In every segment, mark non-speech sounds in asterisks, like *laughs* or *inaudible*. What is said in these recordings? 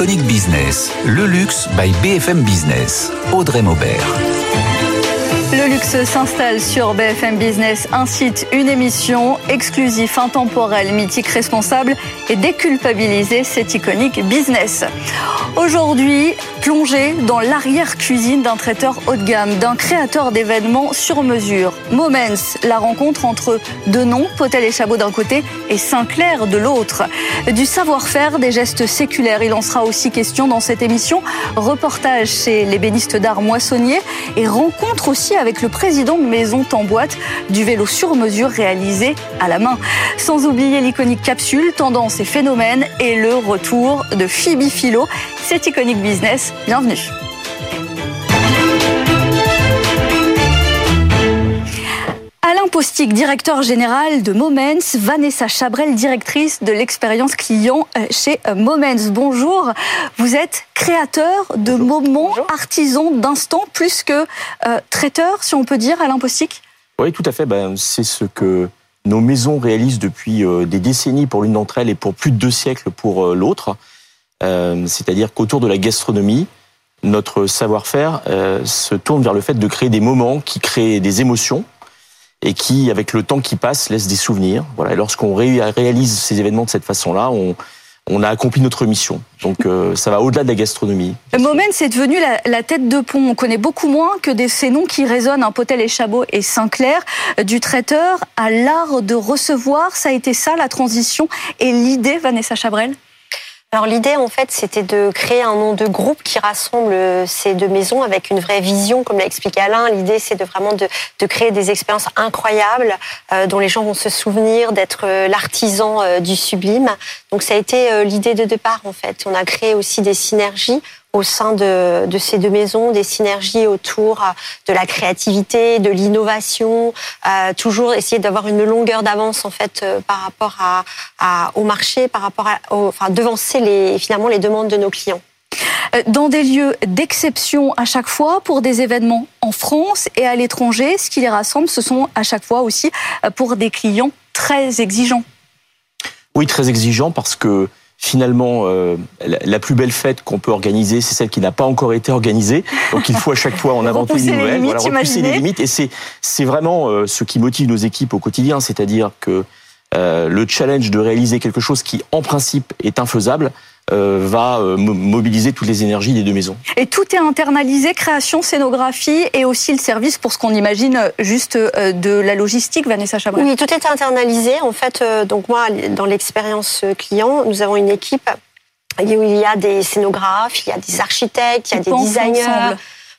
Iconic Business, le luxe by BFM Business. Audrey Maubert. Le luxe s'installe sur BFM Business, un site, une émission exclusif, intemporel, mythique, responsable et déculpabilisé, c'est iconique business. Aujourd'hui, plongé dans l'arrière-cuisine d'un traiteur haut de gamme, d'un créateur d'événements sur mesure. Moments, la rencontre entre deux noms, Potel et Chabot d'un côté et Sinclair de l'autre. Du savoir-faire, des gestes séculaires, il en sera aussi question dans cette émission. Reportage chez l'ébéniste d'art moissonnier et rencontre aussi avec le président de Maison Tamboite du vélo sur mesure réalisé à la main. Sans oublier l'iconique capsule, tendance et phénomènes et le retour de Phoebe Philo. C'est Iconic Business. Bienvenue. Postic, directeur général de Moments, Vanessa Chabrel, directrice de l'expérience client euh, chez euh, Moments. Bonjour, vous êtes créateur de moments, artisan d'instants, plus que euh, traiteur, si on peut dire, Alain Postic? Oui, tout à fait. Ben, c'est ce que nos maisons réalisent depuis des décennies pour l'une d'entre elles et pour plus de deux siècles pour l'autre. C'est-à-dire qu'autour de la gastronomie, notre savoir-faire se tourne vers le fait de créer des moments qui créent des émotions, et qui, avec le temps qui passe, laisse des souvenirs. Voilà. Et lorsqu'on réalise ces événements de cette façon-là, on, a accompli notre mission. Donc euh, ça va au-delà de la gastronomie. Le moment, c'est devenu la, tête de pont. On connaît beaucoup moins que des, ces noms qui résonnent, un Potel et Chabot et Sinclair, du traiteur à l'art de recevoir. Ça a été ça la transition et l'idée, Vanessa Chabrel? Alors l'idée en fait c'était de créer un nom de groupe qui rassemble ces deux maisons avec une vraie vision comme l'a expliqué Alain. L'idée c'est de vraiment de, de, créer des expériences incroyables euh, dont les gens vont se souvenir d'être euh, l'artisan euh, du sublime. Donc ça a été l'idée de départ en fait. On a créé aussi des synergies au sein de, de, ces deux maisons, des synergies autour euh, de la créativité, de l'innovation, euh, toujours essayer d'avoir une longueur d'avance en fait euh, par rapport à, à, au marché, par rapport à, enfin devancer les finalement les demandes de nos clients. Dans des lieux d'exception à chaque fois pour des événements en France et à l'étranger, ce qui les rassemble, ce sont à chaque fois aussi pour des clients très exigeants. Oui, très exigeants parce que finalement, euh, la plus belle fête qu'on peut organiser, c'est celle qui n'a pas encore été organisée. Donc il faut à chaque fois en *laughs* inventer une nouvelle, limites, voilà, repousser les limites. Et c'est c'est vraiment euh, ce qui motive nos équipes au quotidien, c'est-à-dire que euh, le challenge de réaliser quelque chose qui, en principe, est infaisable, va euh, mobiliser toutes les énergies des deux maisons. Et tout est internalisé, création, scénographie et aussi le service pour ce qu'on imagine juste euh, de la logistique, Vanessa Chabrel. Oui, tout est internalisé. En fait, donc moi, dans l'expérience client, nous avons une équipe où il y a des scénographes, il y a des architectes, il y a des designers.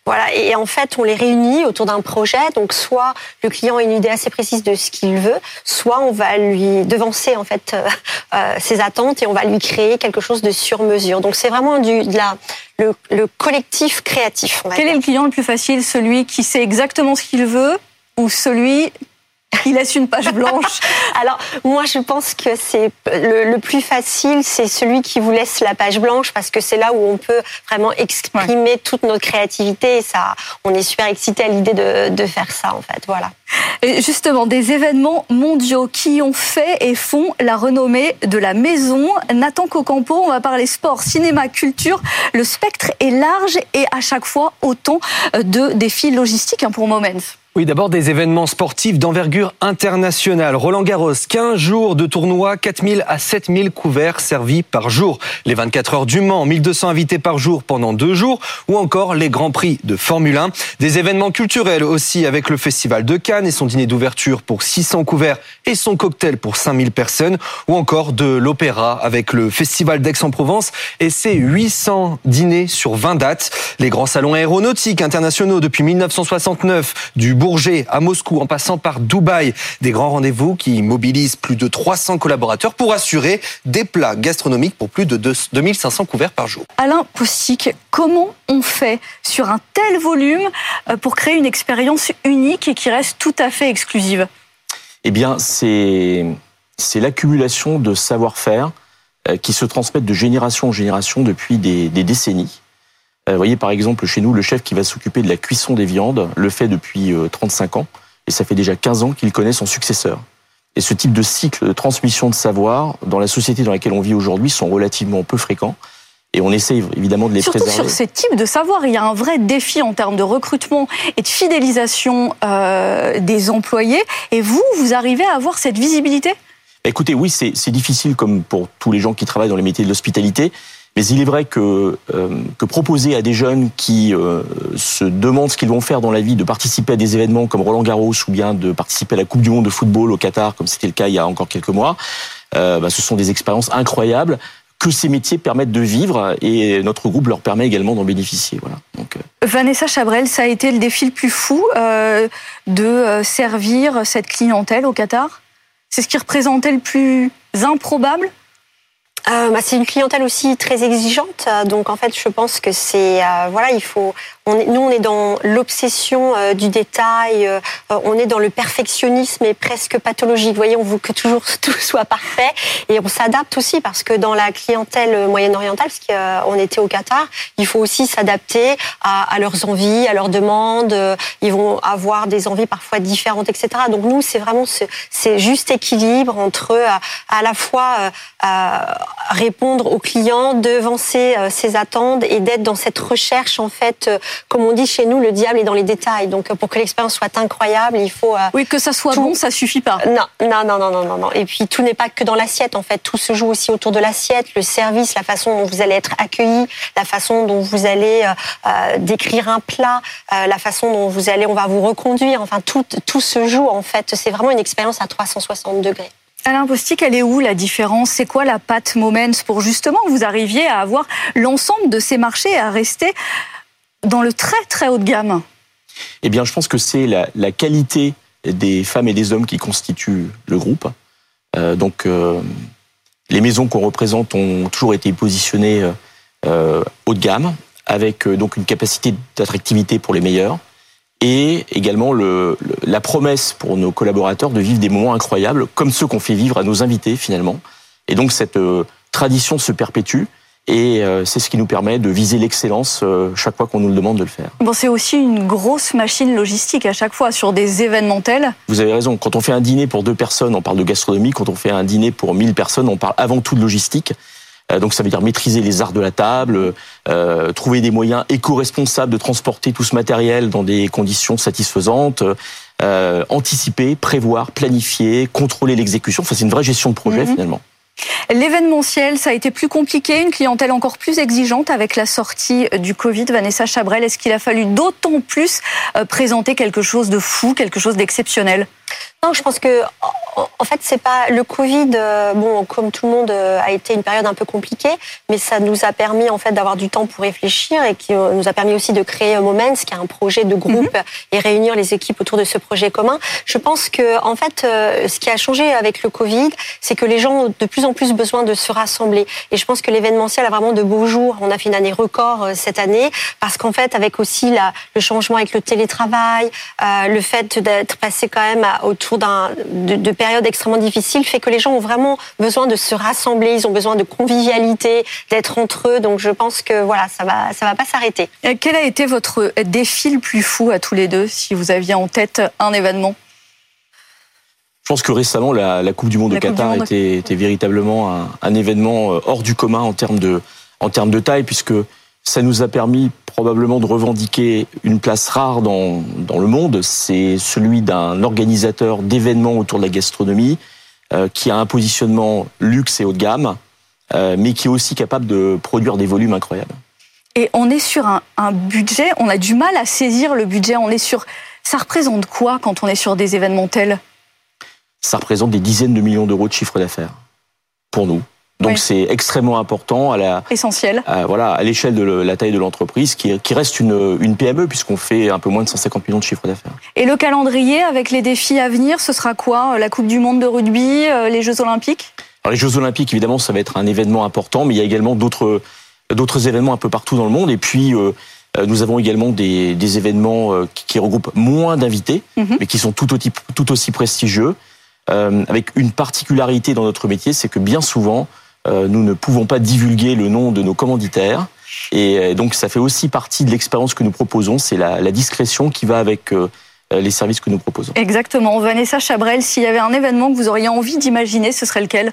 Voilà, et en fait, on les réunit autour d'un projet. Donc, soit le client a une idée assez précise de ce qu'il veut, soit on va lui devancer en fait euh, euh, ses attentes et on va lui créer quelque chose de sur mesure. Donc, c'est vraiment du de la le, le collectif créatif. Quel est le client le plus facile? Celui qui sait exactement ce qu'il veut ou celui il laisse une page blanche. *laughs* Alors moi je pense que c'est le, plus facile, c'est celui qui vous laisse la page blanche parce que c'est là où on peut vraiment exprimer toute notre créativité et ça, on est super excité à l'idée de, de, faire ça en fait. Voilà. Et justement, des événements mondiaux qui ont fait et font la renommée de la maison. Nathan Cocampo, on va parler sport, cinéma, culture. Le spectre est large et à chaque fois autant de défis logistiques hein, pour Moments. Oui, d'abord des événements sportifs d'envergure internationale. Roland Garros, 15 jours de tournoi, 4000 à 7000 couverts servis par jour. Les 24 heures du Mans, 1200 invités par jour pendant deux jours. Ou encore les Grands Prix de Formule 1. Des événements culturels aussi avec le Festival de Cannes et son dîner d'ouverture pour 600 couverts et son cocktail pour 5000 personnes. Ou encore de l'opéra avec le Festival d'Aix-en-Provence et ses 800 dîners sur 20 dates. Les grands salons aéronautiques internationaux depuis 1969 du Bourget à Moscou en passant par Dubaï. Des grands rendez-vous qui mobilisent plus de 300 collaborateurs pour assurer des plats gastronomiques pour plus de 2500 couverts par jour. Alain Poussic, comment on fait sur un tel volume euh, pour créer une expérience unique et qui reste tout à fait exclusive? Eh bien, c'est l'accumulation de savoir-faire euh, qui se transmettent de génération en génération depuis des, des décennies. Euh, vous voyez par exemple chez nous, le chef qui va s'occuper de la cuisson des viandes le fait depuis 35 euh, ans, et ça fait déjà 15 ans qu'il connaît son successeur. Et ce type de cycle de transmission de savoir, dans la société dans laquelle on vit aujourd'hui, sont relativement peu fréquents. et on essaye évidemment de les Surtout préserver. sur ces types de savoir, il y a un vrai défi en termes de recrutement et de fidélisation euh, des employés. Et vous, vous arrivez à avoir cette visibilité? Écoutez, oui, c'est difficile comme pour tous les gens qui travaillent dans les métiers de l'hospitalité. Mais il est vrai que, euh, que proposer à des jeunes qui euh, se demandent ce qu'ils vont faire dans la vie, de participer à des événements comme Roland Garros ou bien de participer à la Coupe du Monde de football au Qatar, comme c'était le cas il y a encore quelques mois, euh, bah, ce sont des expériences incroyables que ces métiers permettent de vivre et notre groupe leur permet également d'en bénéficier. Voilà. Vanessa Chabrel, ça a été le défi le plus fou de servir cette clientèle au Qatar? C'est ce qui représentait le plus improbable? Euh, bah, c'est une clientèle aussi très exigeante, euh, donc en fait, je pense que c'est euh, voilà, il faut. On est, nous, on est dans l'obsession euh, du détail, euh, on est dans le perfectionnisme et presque pathologique. Vous voyez, on veut que toujours *laughs* tout soit parfait et on s'adapte aussi parce que dans la clientèle moyenne-orientale, parce qu'on était au Qatar, il faut aussi s'adapter à, leurs envies, à leurs demandes. Ils vont avoir des envies parfois différentes, etc. Donc nous, c'est vraiment ce, c'est juste équilibre entre à la fois répondre aux clients, devancer euh, ses attentes et d'être dans cette recherche en fait, euh, comme on dit chez nous, le diable est dans les détails. Donc euh, pour que l'expérience soit incroyable, il faut euh, Oui, que ça soit Tout- bon, ça suffit pas. non, non, non, non, non, non, non. Et puis tout n'est pas que dans l'assiette en fait. Tout se joue aussi autour de l'assiette, le service, la façon dont vous allez être accueilli, la façon dont vous allez euh, euh, décrire un plat, euh, la façon dont vous allez, on va vous reconduire. Enfin, tout, tout se joue en fait. C'est vraiment une expérience à 360 degrés. Alain Postic, elle est où la différence? C'est quoi la patte Moments pour justement que vous arriviez à avoir l'ensemble de ces marchés et à rester dans le très très haut de gamme? Eh bien, je pense que c'est la, qualité des femmes et des hommes qui constituent le groupe. Euh, donc, euh, les maisons qu'on représente ont toujours été positionnées euh, haut de gamme, avec donc une capacité d'attractivité pour les meilleurs, et également le, le- la promesse pour nos collaborateurs de vivre des moments incroyables, comme ceux qu'on fait vivre à nos invités finalement. Et donc, cette euh, tradition se perpétue. Et euh, c'est ce qui nous permet de viser l'excellence euh, chaque fois qu'on nous le demande de le faire. Bon, c'est aussi une grosse machine logistique à chaque fois sur des événements tels. Vous avez raison. Quand on fait un dîner pour deux personnes, on parle de gastronomie. Quand on fait un dîner pour 1000 personnes, on parle avant tout de logistique. Euh, Donc ça veut dire maîtriser les arts de la table, euh, trouver des moyens éco-responsables de transporter tout ce matériel dans des conditions satisfaisantes, euh, anticiper, prévoir, planifier, contrôler l'exécution. Enfin, c'est une vraie gestion de projet Mhm. finalement. L'événementiel, ça a été plus compliqué, une clientèle encore plus exigeante avec la sortie du Covid. Vanessa Chabrel, est-ce qu'il a fallu d'autant plus présenter quelque chose de fou, quelque chose d'exceptionnel? Non, je pense que en- fait c'est pas le Covid. euh, Bon, comme tout le monde euh, a été une période un peu compliquée, mais ça nous a permis en fait d'avoir du temps pour réfléchir et qui euh, nous a permis aussi de créer Moments, qui est un projet de groupe et réunir les équipes autour de ce projet commun. Je pense que en fait, ce qui a changé avec le Covid, c'est que les gens ont de plus en plus besoin de se rassembler. Et je pense que l'événementiel a vraiment de beaux jours. On a fait une année record cette année parce qu'en fait, avec aussi la, le changement avec le télétravail, euh, le fait d'être passé quand même à- autour d'un de, de périodes extrêmement difficiles, fait que les gens ont vraiment besoin de se rassembler. Ils ont besoin de convivialité, d'être entre eux. Donc, je pense que voilà, ça va, ça va pas s'arrêter. Euh, Quel a été votre défi le plus fou à tous les deux, si vous aviez en tête un événement? Je pense que récemment, la, la Coupe du Monde La au Qatar Monde. était, était véritablement un, un événement euh, hors du commun en termes de, en termes de taille, puisque ça nous a permis probablement de revendiquer une place rare dans, dans le monde. C'est celui d'un organisateur d'événements autour de la gastronomie, euh, qui a un positionnement luxe et haut de gamme, euh, mais qui est aussi capable de produire des volumes incroyables. Et on est sur un, un budget, on a du mal à saisir le budget. On est sur, ça représente quoi quand on est sur des événements tels? Ça représente des dizaines de millions d'euros de chiffre d'affaires pour nous. Donc Oui. c'est extrêmement important à la, Essentiels. à, voilà, à l'échelle de la taille de l'entreprise, qui, qui reste une, une PME puisqu'on fait un peu moins de 150 millions de chiffre d'affaires. Et le calendrier avec les défis à venir, ce sera quoi? La Coupe du Monde de rugby, euh, les Jeux Olympiques? Alors les Jeux Olympiques, évidemment, ça va être un événement important, mais il y a également d'autres d'autres événements un peu partout dans le monde. Et puis euh, euh, nous avons également des, des événements qui, regroupent moins d'invités, Mhm. mais qui sont tout aussi, tout aussi prestigieux. Euh, avec une particularité dans notre métier, c'est que bien souvent, nous ne pouvons pas divulguer le nom de nos commanditaires. Et euh, donc, ça fait aussi partie de l'expérience que nous proposons. C'est la, la discrétion qui va avec euh, les services que nous proposons. Exactement. Vanessa Chabrel, s'il y avait un événement que vous auriez envie d'imaginer, ce serait lequel?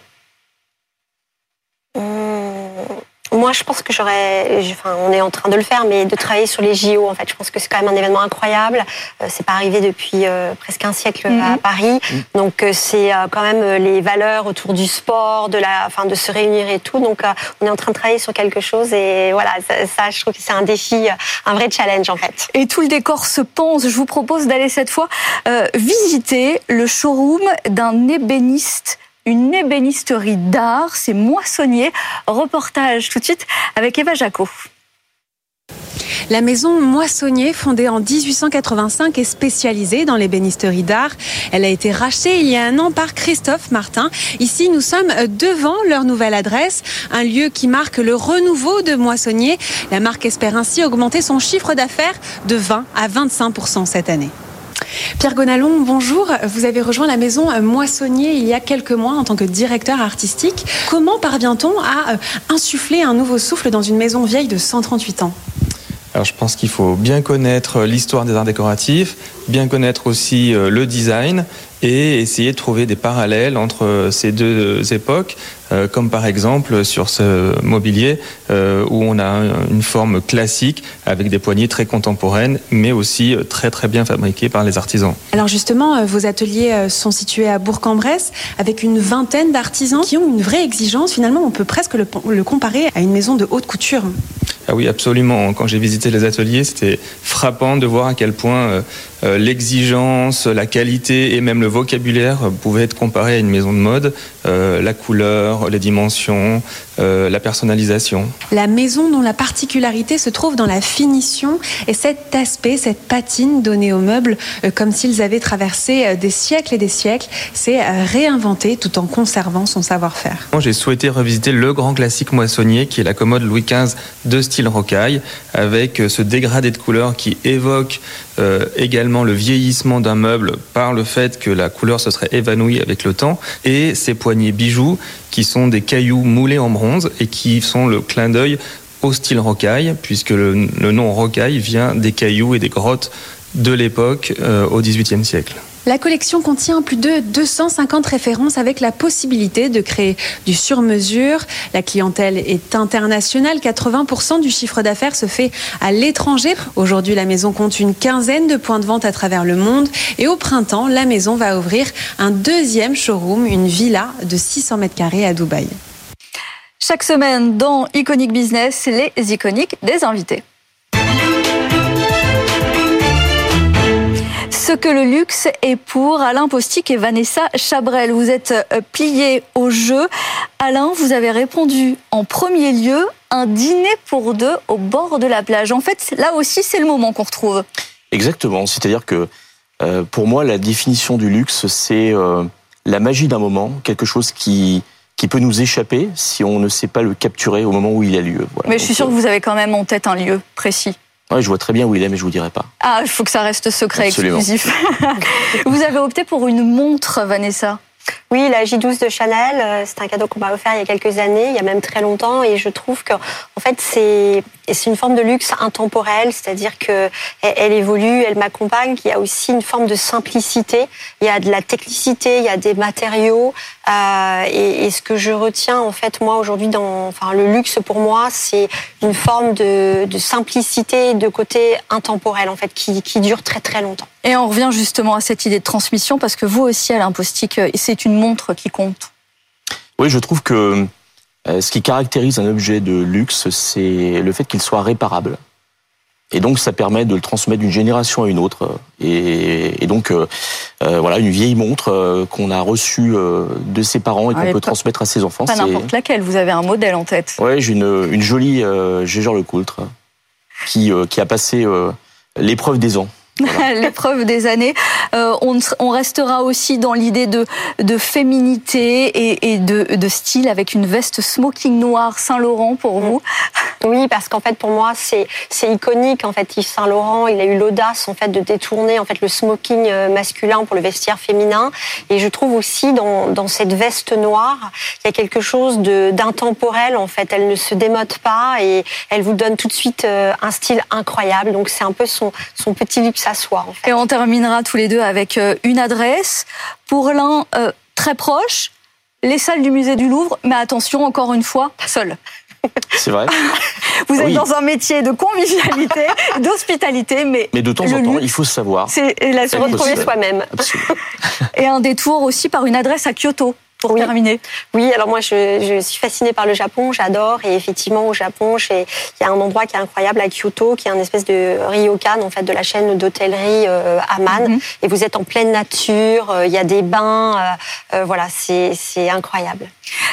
Moi, je pense que j'aurais, enfin, on est en train de le faire, mais de travailler sur les JO. En fait, je pense que c'est quand même un événement incroyable. Euh, c'est pas arrivé depuis euh, presque un siècle à Mhm. Paris, donc euh, c'est euh, quand même euh, les valeurs autour du sport, de la, enfin, de se réunir et tout. Donc, euh, on est en train de travailler sur quelque chose et voilà, ça, ça, je trouve que c'est un défi, euh, un vrai challenge en fait. Et tout le décor se pense. Je vous propose d'aller cette fois euh, visiter le showroom d'un ébéniste, une ébénisterie d'art. C'est Moissonnier. Reportage tout de suite avec Eva Jaco. La maison Moissonnier, fondée en 1885, est spécialisée dans l'ébénisterie d'art. Elle a été rachetée il y a un an par Christophe Martin. Ici, nous sommes devant leur nouvelle adresse, un lieu qui marque le renouveau de Moissonnier. La marque espère ainsi augmenter son chiffre d'affaires de 20 à 25% cette année. Pierre Gonalon, bonjour. Vous avez rejoint la maison Moissonnier il y a quelques mois en tant que directeur artistique. Comment parvient-on à euh, insuffler un nouveau souffle dans une maison vieille de 138 ans? Alors je pense qu'il faut bien connaître l'histoire des arts décoratifs, bien connaître aussi euh, le design et essayer de trouver des parallèles entre euh, ces deux époques, euh, comme par exemple sur ce mobilier où on a une forme classique avec des poignées très contemporaines, mais aussi très très bien fabriquées par les artisans. Alors justement, vos ateliers sont situés à Bourg-en-Bresse avec une vingtaine d'artisans qui ont une vraie exigence. Finalement, on peut presque le, le comparer à une maison de haute couture. Ah oui, absolument. Quand j'ai visité les ateliers, c'était frappant de voir à quel point euh, l'exigence, la qualité et même le vocabulaire pouvaient être comparés à une maison de mode. Euh, la couleur, les dimensions, euh, la personnalisation. La maison dont la particularité se trouve dans la finition et cet aspect, cette patine donnée aux meubles, euh, comme s'ils avaient traversé euh, des siècles et des siècles, c'est réinventé tout en conservant son savoir-faire. J'ai souhaité revisiter le grand classique moissonnier qui est la commode Louis XV de style rocaille, avec ce dégradé de couleurs qui évoque euh, également le vieillissement d'un meuble par le fait que la couleur se serait évanouie avec le temps, et ces poignées bijoux qui sont des cailloux moulés en bronze et qui sont le clin d'œil au style rocaille, puisque le, nom rocaille vient des cailloux et des grottes de l'époque euh, au XVIIIe siècle. La collection contient plus de 250 références avec la possibilité de créer du sur-mesure. La clientèle est internationale. 80% du chiffre d'affaires se fait à l'étranger. Aujourd'hui, la maison compte une quinzaine de points de vente à travers le monde. Et au printemps, la maison va ouvrir un deuxième showroom, une villa de 600 mètres carrés à Dubaï. Chaque semaine dans Iconic Business, les iconiques des invités. Ce que le luxe est pour Alain Postic et Vanessa Chabrel. Vous êtes pliés au jeu. Alain, vous avez répondu en premier lieu un dîner pour deux au bord de la plage. En fait, là aussi, c'est le moment qu'on retrouve. Exactement. C'est-à-dire que euh, pour moi, la définition du luxe, c'est euh, la magie d'un moment, quelque chose qui qui peut nous échapper si on ne sait pas le capturer au moment où il a lieu. Voilà. Mais je suis sûr que vous avez quand même en tête un lieu précis. Ouais, je vois très bien où il est, mais je vous dirai pas. Ah, il faut que ça reste secret, Absolument. exclusif. *laughs* vous avez opté pour une montre, Vanessa? Oui, la J12 de Chanel, c'est un cadeau qu'on m'a offert il y a quelques années, il y a même très longtemps, et je trouve que, en fait, c'est c'est une forme de luxe intemporel, c'est-à-dire que elle, évolue, elle m'accompagne. Il y a aussi une forme de simplicité, il y a de la technicité, il y a des matériaux, euh, et, et, ce que je retiens en fait moi aujourd'hui dans, enfin le luxe pour moi, c'est une forme de, de simplicité, de côté intemporel en fait, qui, qui dure très très longtemps. Et on revient justement à cette idée de transmission parce que vous aussi, Alain Postic, c'est une montre qui compte. Oui, je trouve que ce qui caractérise un objet de luxe, c'est le fait qu'il soit réparable. Et donc, ça permet de le transmettre d'une génération à une autre. Et, et donc, euh, euh, voilà, une vieille montre euh, qu'on a reçue de ses parents et qu'on peut transmettre à ses enfants. Pas n'importe laquelle, vous avez un modèle en tête. Ouais, j'ai une, une jolie euh, Gégère Lecoultre qui, qui a passé l'épreuve des ans. Voilà. *laughs* l'épreuve des années. Euh, on, on, restera aussi dans l'idée de, de féminité et, et de, de, style avec une veste smoking noir Saint-Laurent pour vous. Oui, parce qu'en fait pour moi c'est c'est iconique. En fait, Yves Saint Laurent, il a eu l'audace en fait de détourner en fait le smoking euh, masculin pour le vestiaire féminin. Et je trouve aussi dans, dans cette veste noire, il y a quelque chose de d'intemporel. En fait, elle ne se démode pas et elle vous donne tout de suite euh, un style incroyable. Donc c'est un peu son son petit luxe Soi, en fait. Et on terminera tous les deux avec une adresse. Pour l'un, euh, très proche, les salles du musée du Louvre, mais attention, encore une fois, seul. *laughs* C'est vrai? Vous êtes Oui. dans un métier de convivialité, *laughs* d'hospitalité, mais, Mais de temps en temps, il faut savoir. c'est la solitude. Retrouver soi-même. Et un détour aussi par une adresse à Kyoto, pour Oui. terminer. Oui, alors moi je, je suis fascinée par le Japon, j'adore et effectivement au Japon, il y a un endroit qui est incroyable à Kyoto, qui est un espèce de ryokan en fait de la chaîne d'hôtellerie euh, Aman Mhm. et vous êtes en pleine nature, euh, il y a des bains, euh, euh, voilà c'est incroyable.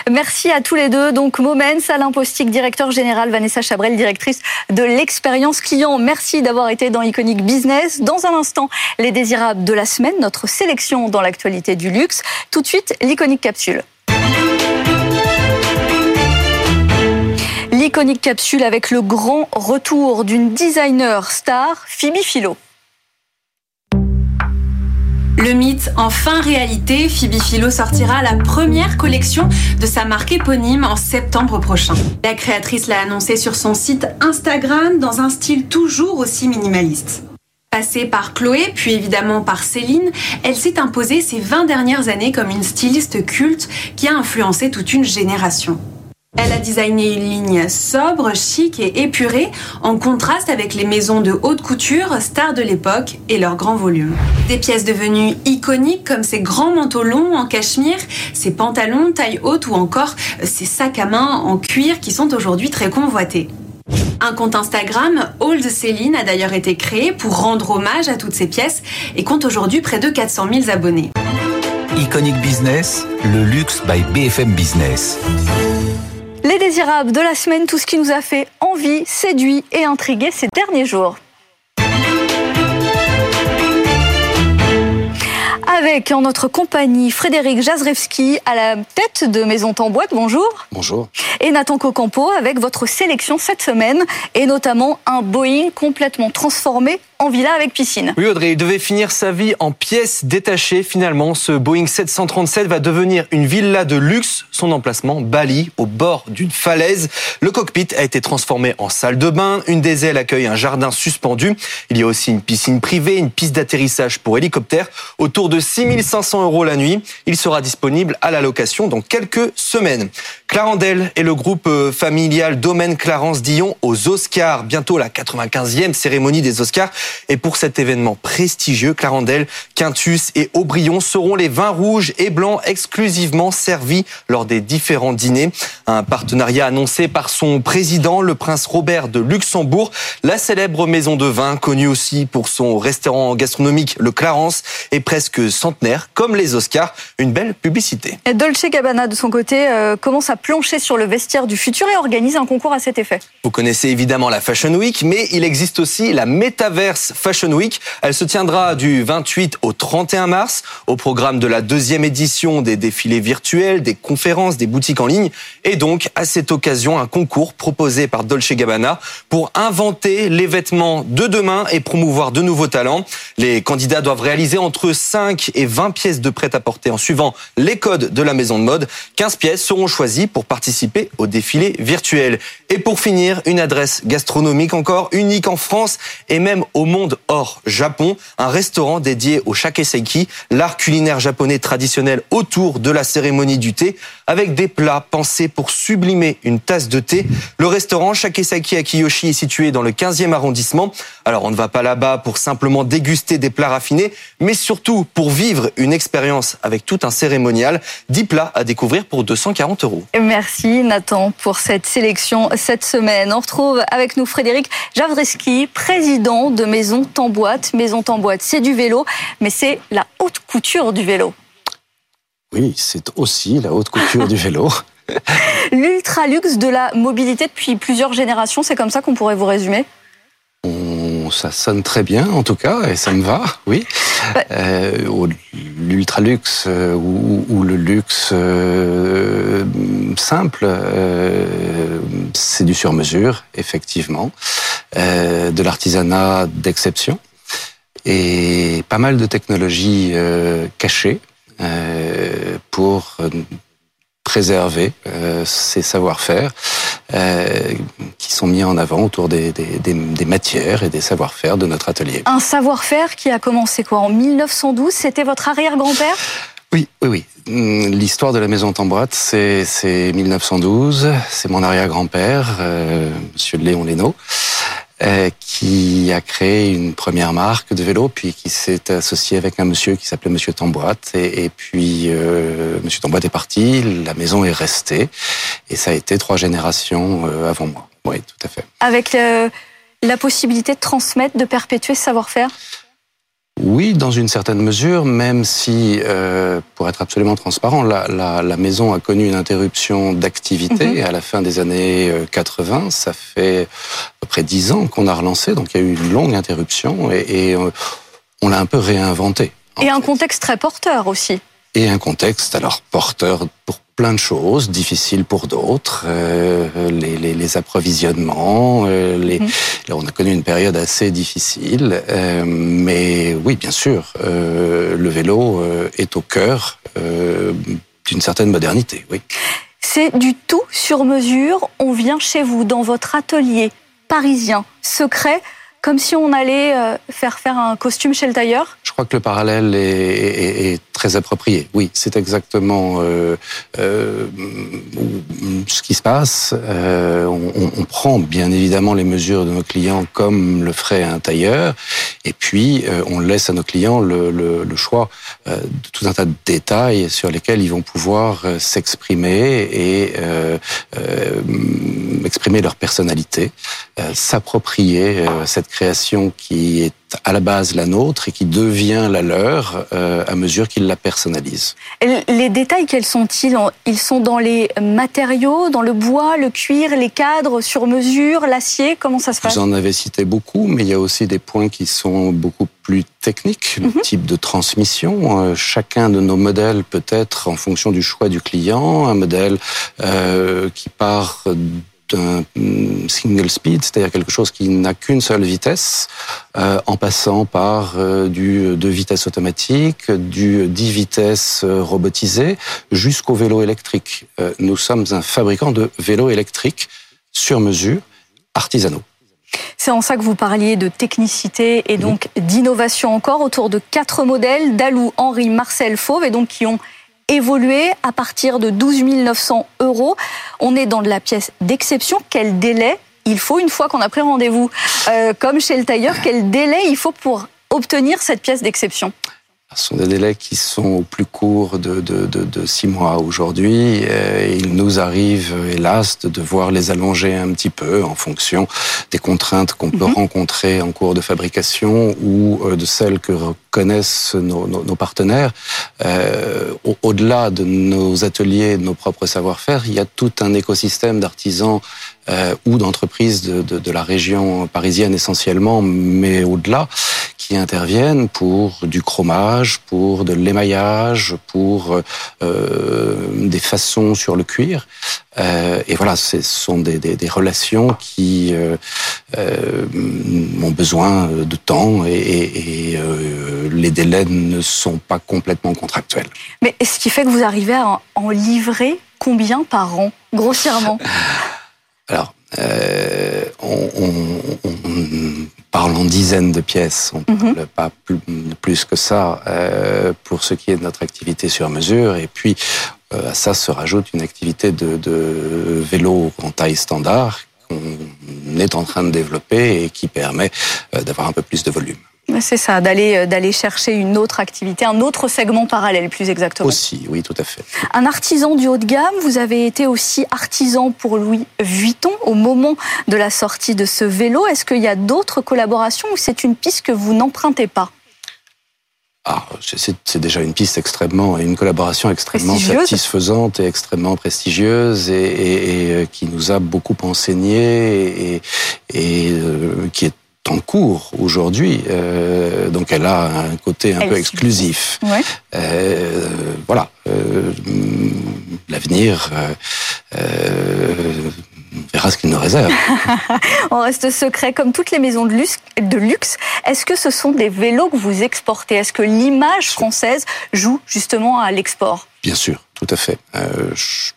Merci à tous les deux. Donc, Momens, Alain Postic, directeur général, Vanessa Chabrel, directrice de l'expérience client. Merci d'avoir été dans Iconic Business. Dans un instant, les désirables de la semaine, notre sélection dans l'actualité du luxe. Tout de suite, l'Iconic L'Iconic Capsule avec le grand retour d'une designer star, Phoebe Philo. Le mythe enfin réalité, Phoebe Philo sortira la première collection de sa marque éponyme en septembre prochain. La créatrice l'a annoncé sur son site Instagram dans un style toujours aussi minimaliste. Passée par Chloé, puis évidemment par Céline, elle s'est imposée ces 20 dernières années comme une styliste culte qui a influencé toute une génération. Elle a designé une ligne sobre, chic et épurée, en contraste avec les maisons de haute couture, stars de l'époque et leur grand volume. Des pièces devenues iconiques comme ces grands manteaux longs en cachemire, ces pantalons taille haute ou encore ces sacs à main en cuir qui sont aujourd'hui très convoités. Un compte Instagram, Old Céline, a d'ailleurs été créé pour rendre hommage à toutes ces pièces et compte aujourd'hui près de 400 000 abonnés. Iconic Business, le luxe by BFM Business. Les désirables de la semaine, tout ce qui nous a fait envie, séduit et intrigué ces derniers jours. Avec en notre compagnie Frédéric Jazrewski à la tête de Maison Tamboite, bonjour. Bonjour. Et Nathan Cocampo avec votre sélection cette semaine et notamment un Boeing complètement transformé en villa avec piscine. Oui Audrey, il devait finir sa vie en pièces détachées. Finalement, ce Boeing 737 va devenir une villa de luxe. Son emplacement, Bali, au bord d'une falaise. Le cockpit a été transformé en salle de bain. Une des ailes accueille un jardin suspendu. Il y a aussi une piscine privée, une piste d'atterrissage pour hélicoptère. Autour de 6500 euros la nuit. Il sera disponible à la location dans quelques semaines. Clarendel et le groupe euh, familial Domaine Clarence Dion aux Oscars. Bientôt la 95e cérémonie des Oscars. Et pour cet événement prestigieux, Clarendel, Quintus et Aubryon seront les vins rouges et blancs exclusivement servis lors des différents dîners. Un partenariat annoncé par son président, le prince Robert de Luxembourg. La célèbre maison de vin, connue aussi pour son restaurant gastronomique Le Clarence, est presque centenaire, comme les Oscars. Une belle publicité. Et Dolce Gabbana, de son côté, euh, commence à plancher sur le vestiaire du futur et organise un concours à cet effet. Vous connaissez évidemment la Fashion Week, mais il existe aussi la Fashion Week. Elle se tiendra du 28 au 31 mars au programme de la deuxième édition des défilés virtuels, des conférences, des boutiques en ligne et donc à cette occasion un concours proposé par Dolce Gabbana pour inventer les vêtements de demain et promouvoir de nouveaux talents. Les candidats doivent réaliser entre 5 et 20 pièces de prêt-à-porter en suivant les codes de la maison de mode. 15 pièces seront choisies pour participer au défilé virtuel. Et pour finir, une adresse gastronomique encore unique en France et même au monde hors Japon, un restaurant dédié au shakeseiki, l'art culinaire japonais traditionnel autour de la cérémonie du thé, avec des plats pensés pour sublimer une tasse de thé. Le restaurant Shakeseiki à Kiyoshi est situé dans le 15e arrondissement. Alors on ne va pas là-bas pour simplement déguster des plats raffinés, mais surtout pour vivre une expérience avec tout un cérémonial. 10 plats à découvrir pour 240 euros. Merci Nathan pour cette sélection cette semaine. On retrouve avec nous Frédéric Javreski, président de Maison Tamboite. Maison Tamboite, c'est du vélo, mais c'est la haute couture du vélo. Oui, c'est aussi la haute couture du vélo. *laughs* L'ultra luxe de la mobilité depuis plusieurs générations, c'est comme ça qu'on pourrait vous résumer? Ça sonne très bien, en tout cas, et ça me va, oui. Ouais. Euh, L'ultra luxe euh, ou, ou le luxe euh, simple, euh, c'est du sur-mesure, effectivement, euh, de l'artisanat d'exception et pas mal de technologies euh, cachées euh, pour préserver ces savoir-faire qui sont mis en avant autour des, des, des, des matières et des savoir-faire de notre atelier. Un savoir-faire qui a commencé quoi En 1912, c'était votre arrière-grand-père? Oui, oui, oui. Hum, l'histoire de la maison Tamboite, c'est 1912. C'est mon arrière-grand-père, euh, Monsieur Léon Lénaud, qui a créé une première marque de vélo, puis qui s'est associé avec un monsieur qui s'appelait Monsieur Tamboite. Et, puis, euh, Monsieur Tamboite est parti, la maison est restée, et ça a été trois générations euh, avant moi. Oui, tout à fait. Avec la possibilité de transmettre, de perpétuer ce savoir-faire? Oui, dans une certaine mesure, même si, euh, pour être absolument transparent, la, la, la, maison a connu une interruption d'activité mhm. à la fin des années 80. Euh, Ça fait à peu près dix ans qu'on a relancé, donc il y a eu une longue interruption et, et euh, on l'a un peu réinventé. Et un contexte très porteur aussi. Et un contexte alors porteur pour plein de choses, difficiles pour d'autres, euh, les, les, les, approvisionnements. Euh, les, mhm. On a connu une période assez difficile, euh, mais oui, bien sûr, le vélo est au cœur d'une certaine modernité. Oui. C'est du tout sur mesure. On vient chez vous dans votre atelier parisien secret comme si on allait faire faire un costume chez le tailleur Je crois que le parallèle est, est, est très approprié. Oui, c'est exactement euh, euh, ce qui se passe. Euh, on, on, prend bien évidemment les mesures de nos clients comme le ferait un tailleur, et puis euh, on laisse à nos clients le, le, le choix euh, de tout un tas de détails sur lesquels ils vont pouvoir s'exprimer et exprimer leur personnalité, s'approprier cette création qui est à la base la nôtre et qui devient la leur euh, à mesure qu'ils la personnalisent. Les détails, quels sont-ils Ils sont dans les matériaux, dans le bois, le cuir, les cadres sur mesure, l'acier Comment ça se passe Vous en avez cité beaucoup, mais il y a aussi des points qui sont beaucoup plus techniques, le mm -hmm. type de transmission. Euh, chacun de nos modèles peut être, en fonction du choix du client, un modèle euh, qui part d'un single speed, c'est-à-dire quelque chose qui n'a qu'une seule vitesse, euh, en passant par euh, du de vitesse automatique, du 10 vitesses euh, robotisé, jusqu'au vélo électrique. Euh, nous sommes un fabricant de vélos électriques sur mesure, artisanaux. C'est en ça que vous parliez de technicité et donc d'innovation encore autour de quatre modèles d'Alou, Henri, Marcel, Fauve et donc qui ont évolué à partir de 12 900 euros. On est dans de la pièce d'exception. Quel délai il faut une fois qu'on a pris rendez-vous? Euh, Comme chez le tailleur, quel délai il faut pour obtenir cette pièce d'exception? Ce sont des délais qui sont au plus court de, de, de, de six mois aujourd'hui. Il nous arrive, hélas, de devoir les allonger un petit peu en fonction des contraintes qu'on peut mm -hmm. rencontrer en cours de fabrication ou euh, de celles que reconnaissent nos, nos, nos partenaires. Euh, Au-delà de nos ateliers, de nos propres savoir-faire, il y a tout un écosystème d'artisans euh, ou d'entreprises de, de, de la région parisienne essentiellement, mais au-delà, qui interviennent pour du chromage, pour de l'émaillage, pour euh, des façons sur le cuir. Euh, et voilà, ce sont des, des, des relations qui euh, euh, ont besoin de temps et, et, et euh, les délais ne sont pas complètement contractuels. Mais ce qui fait que vous arrivez à en livrer combien par an, grossièrement? *laughs* Alors, euh, on, on, on, parle en dizaines de pièces, on ne mm -hmm. pas plus, plus, que ça euh, pour ce qui est de notre activité sur mesure. Et puis, euh, à ça se rajoute une activité de, de vélo en taille standard qu'on est en train de développer et qui permet euh, d'avoir un peu plus de volume. C'est ça, d'aller euh, d'aller chercher une autre activité, un autre segment parallèle, plus exactement. Aussi, oui, tout à fait. Un artisan du haut de gamme, vous avez été aussi artisan pour Louis Vuitton au moment de la sortie de ce vélo. Est-ce qu'il y a d'autres collaborations ou c'est une piste que vous n'empruntez pas? Ah, c'est déjà une piste extrêmement, une collaboration extrêmement satisfaisante et extrêmement prestigieuse et, et, et, euh, qui nous a beaucoup enseigné et, et euh, qui est en cours aujourd'hui, euh, donc elle a un côté un elle peu exclusif. Ouais. Euh, voilà, euh, l'avenir verra ce qu'il nous réserve. *laughs* On reste secret comme toutes les maisons de luxe. De luxe. Est-ce que ce sont des vélos que vous exportez? Est-ce que l'image française joue justement à l'export? Bien sûr, tout à fait. je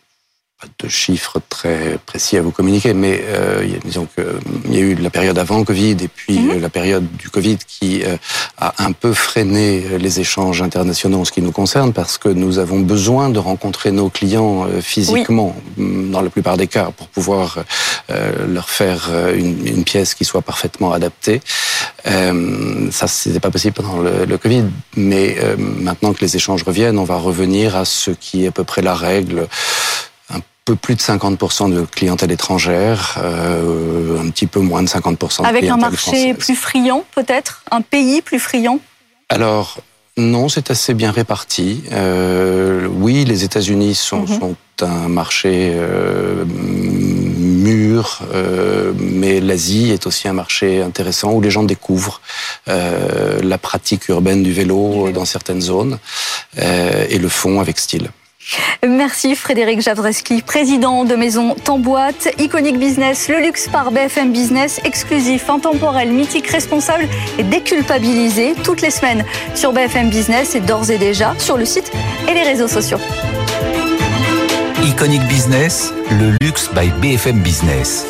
pas de chiffres très précis à vous communiquer, mais euh, disons qu'il y a eu la période avant Covid et puis mhm. la période du Covid qui euh, a un peu freiné les échanges internationaux en ce qui nous concerne parce que nous avons besoin de rencontrer nos clients euh, physiquement dans la plupart des cas pour pouvoir euh, leur faire une, une, pièce qui soit parfaitement adaptée. Euh, ça, c'était pas possible pendant le, le Covid, mais maintenant que les échanges reviennent, on va revenir à ce qui est à peu près la règle peu plus de 50% de clientèle étrangère, euh, un petit peu moins de 50% de Avec un marché plus friand peut-être? Un pays plus friand? Alors, non, c'est assez bien réparti. Euh, oui, les États-Unis sont, mhm. sont, un marché euh, mûr, euh, mais l'Asie est aussi un marché intéressant où les gens découvrent la pratique urbaine du vélo dans certaines zones et le font avec style. Merci Frédéric Javreski, président de Maison Tamboite, Iconic Business, le luxe par BFM Business, exclusif, intemporel, mythique, responsable et déculpabilisé toutes les semaines sur BFM Business et d'ores et déjà sur le site et les réseaux sociaux. Iconic Business, le luxe by BFM Business.